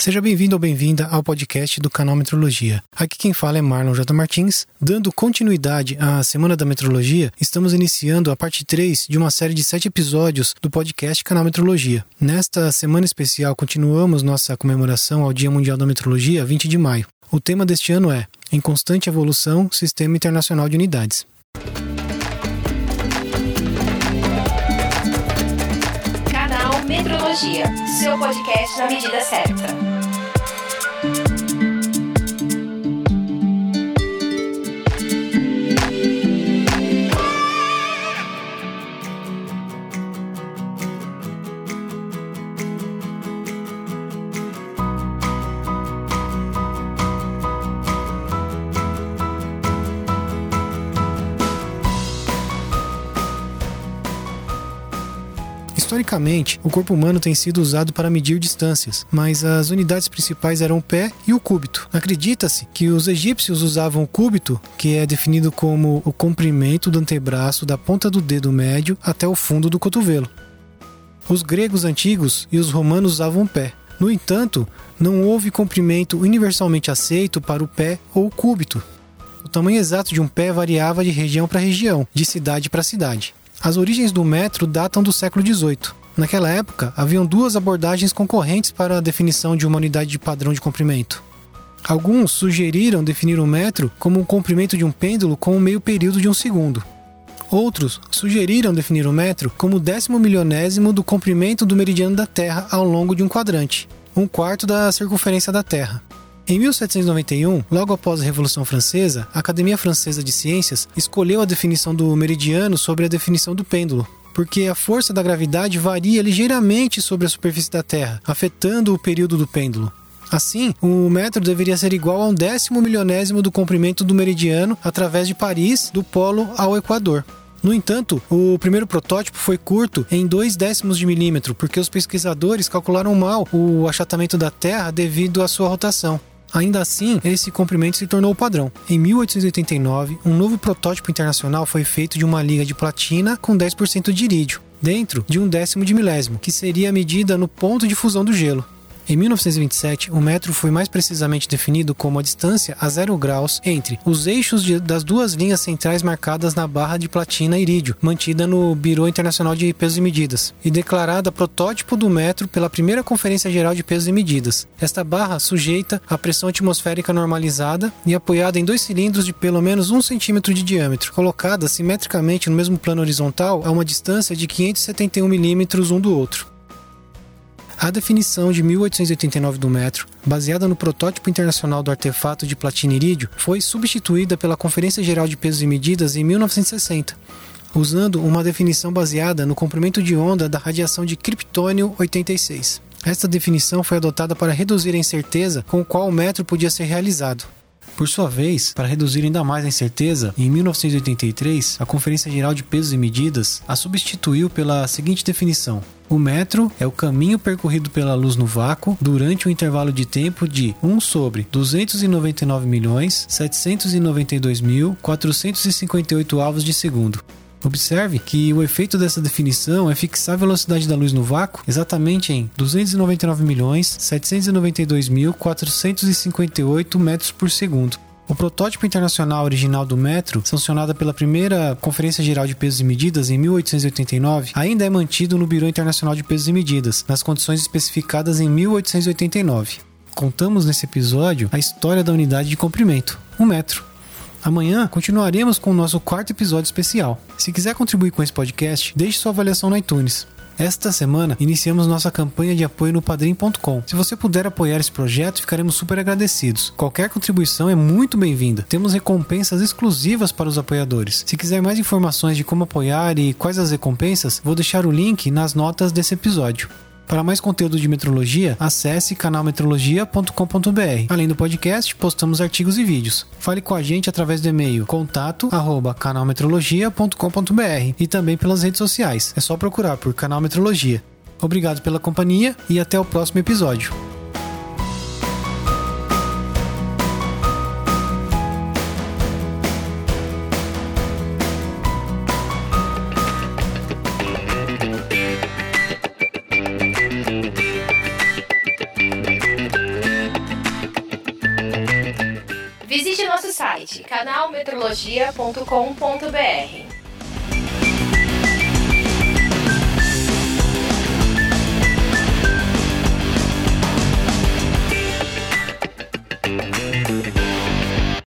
Seja bem-vindo ou bem-vinda ao podcast do canal Metrologia. Aqui quem fala é Marlon J. Martins. Dando continuidade à Semana da Metrologia, estamos iniciando a parte 3 de uma série de sete episódios do podcast Canal Metrologia. Nesta semana especial, continuamos nossa comemoração ao Dia Mundial da Metrologia, 20 de maio. O tema deste ano é Em Constante Evolução Sistema Internacional de Unidades. Canal Metrologia, seu podcast na medida certa. Historicamente, o corpo humano tem sido usado para medir distâncias, mas as unidades principais eram o pé e o cúbito. Acredita-se que os egípcios usavam o cúbito, que é definido como o comprimento do antebraço da ponta do dedo médio até o fundo do cotovelo. Os gregos antigos e os romanos usavam o pé. No entanto, não houve comprimento universalmente aceito para o pé ou cúbito. O tamanho exato de um pé variava de região para região, de cidade para cidade. As origens do metro datam do século XVIII. Naquela época, haviam duas abordagens concorrentes para a definição de uma unidade de padrão de comprimento. Alguns sugeriram definir o metro como o comprimento de um pêndulo com o meio período de um segundo. Outros sugeriram definir o metro como o décimo milionésimo do comprimento do meridiano da Terra ao longo de um quadrante, um quarto da circunferência da Terra. Em 1791, logo após a Revolução Francesa, a Academia Francesa de Ciências escolheu a definição do meridiano sobre a definição do pêndulo, porque a força da gravidade varia ligeiramente sobre a superfície da Terra, afetando o período do pêndulo. Assim, o metro deveria ser igual a um décimo milionésimo do comprimento do meridiano através de Paris, do polo ao Equador. No entanto, o primeiro protótipo foi curto em 2 décimos de milímetro, porque os pesquisadores calcularam mal o achatamento da Terra devido à sua rotação. Ainda assim, esse comprimento se tornou o padrão. Em 1889, um novo protótipo internacional foi feito de uma liga de platina com 10% de irídio, dentro de um décimo de milésimo, que seria a medida no ponto de fusão do gelo. Em 1927, o metro foi mais precisamente definido como a distância a zero graus entre os eixos de, das duas linhas centrais marcadas na barra de platina irídio, mantida no Biro Internacional de Pesos e Medidas, e declarada protótipo do metro pela primeira Conferência Geral de Pesos e Medidas. Esta barra sujeita à pressão atmosférica normalizada e apoiada em dois cilindros de pelo menos um centímetro de diâmetro, colocada simetricamente no mesmo plano horizontal a uma distância de 571 milímetros um do outro. A definição de 1889 do metro, baseada no protótipo internacional do artefato de platina irídio, foi substituída pela Conferência Geral de Pesos e Medidas em 1960, usando uma definição baseada no comprimento de onda da radiação de criptônio 86. Esta definição foi adotada para reduzir a incerteza com qual o metro podia ser realizado. Por sua vez, para reduzir ainda mais a incerteza, em 1983, a Conferência Geral de Pesos e Medidas a substituiu pela seguinte definição: o metro é o caminho percorrido pela luz no vácuo durante um intervalo de tempo de 1 sobre 299.792.458 avos de segundo. Observe que o efeito dessa definição é fixar a velocidade da luz no vácuo exatamente em 299.792.458 metros por segundo. O protótipo internacional original do metro, sancionado pela primeira Conferência Geral de Pesos e Medidas em 1889, ainda é mantido no Biro Internacional de Pesos e Medidas, nas condições especificadas em 1889. Contamos nesse episódio a história da unidade de comprimento, o metro. Amanhã continuaremos com o nosso quarto episódio especial. Se quiser contribuir com esse podcast, deixe sua avaliação no iTunes. Esta semana iniciamos nossa campanha de apoio no padrim.com. Se você puder apoiar esse projeto, ficaremos super agradecidos. Qualquer contribuição é muito bem-vinda. Temos recompensas exclusivas para os apoiadores. Se quiser mais informações de como apoiar e quais as recompensas, vou deixar o link nas notas desse episódio. Para mais conteúdo de metrologia, acesse canalmetrologia.com.br. Além do podcast, postamos artigos e vídeos. Fale com a gente através do e-mail contato@canalmetrologia.com.br e também pelas redes sociais. É só procurar por Canal Metrologia. Obrigado pela companhia e até o próximo episódio. Nosso site canalmetrologia.com.br.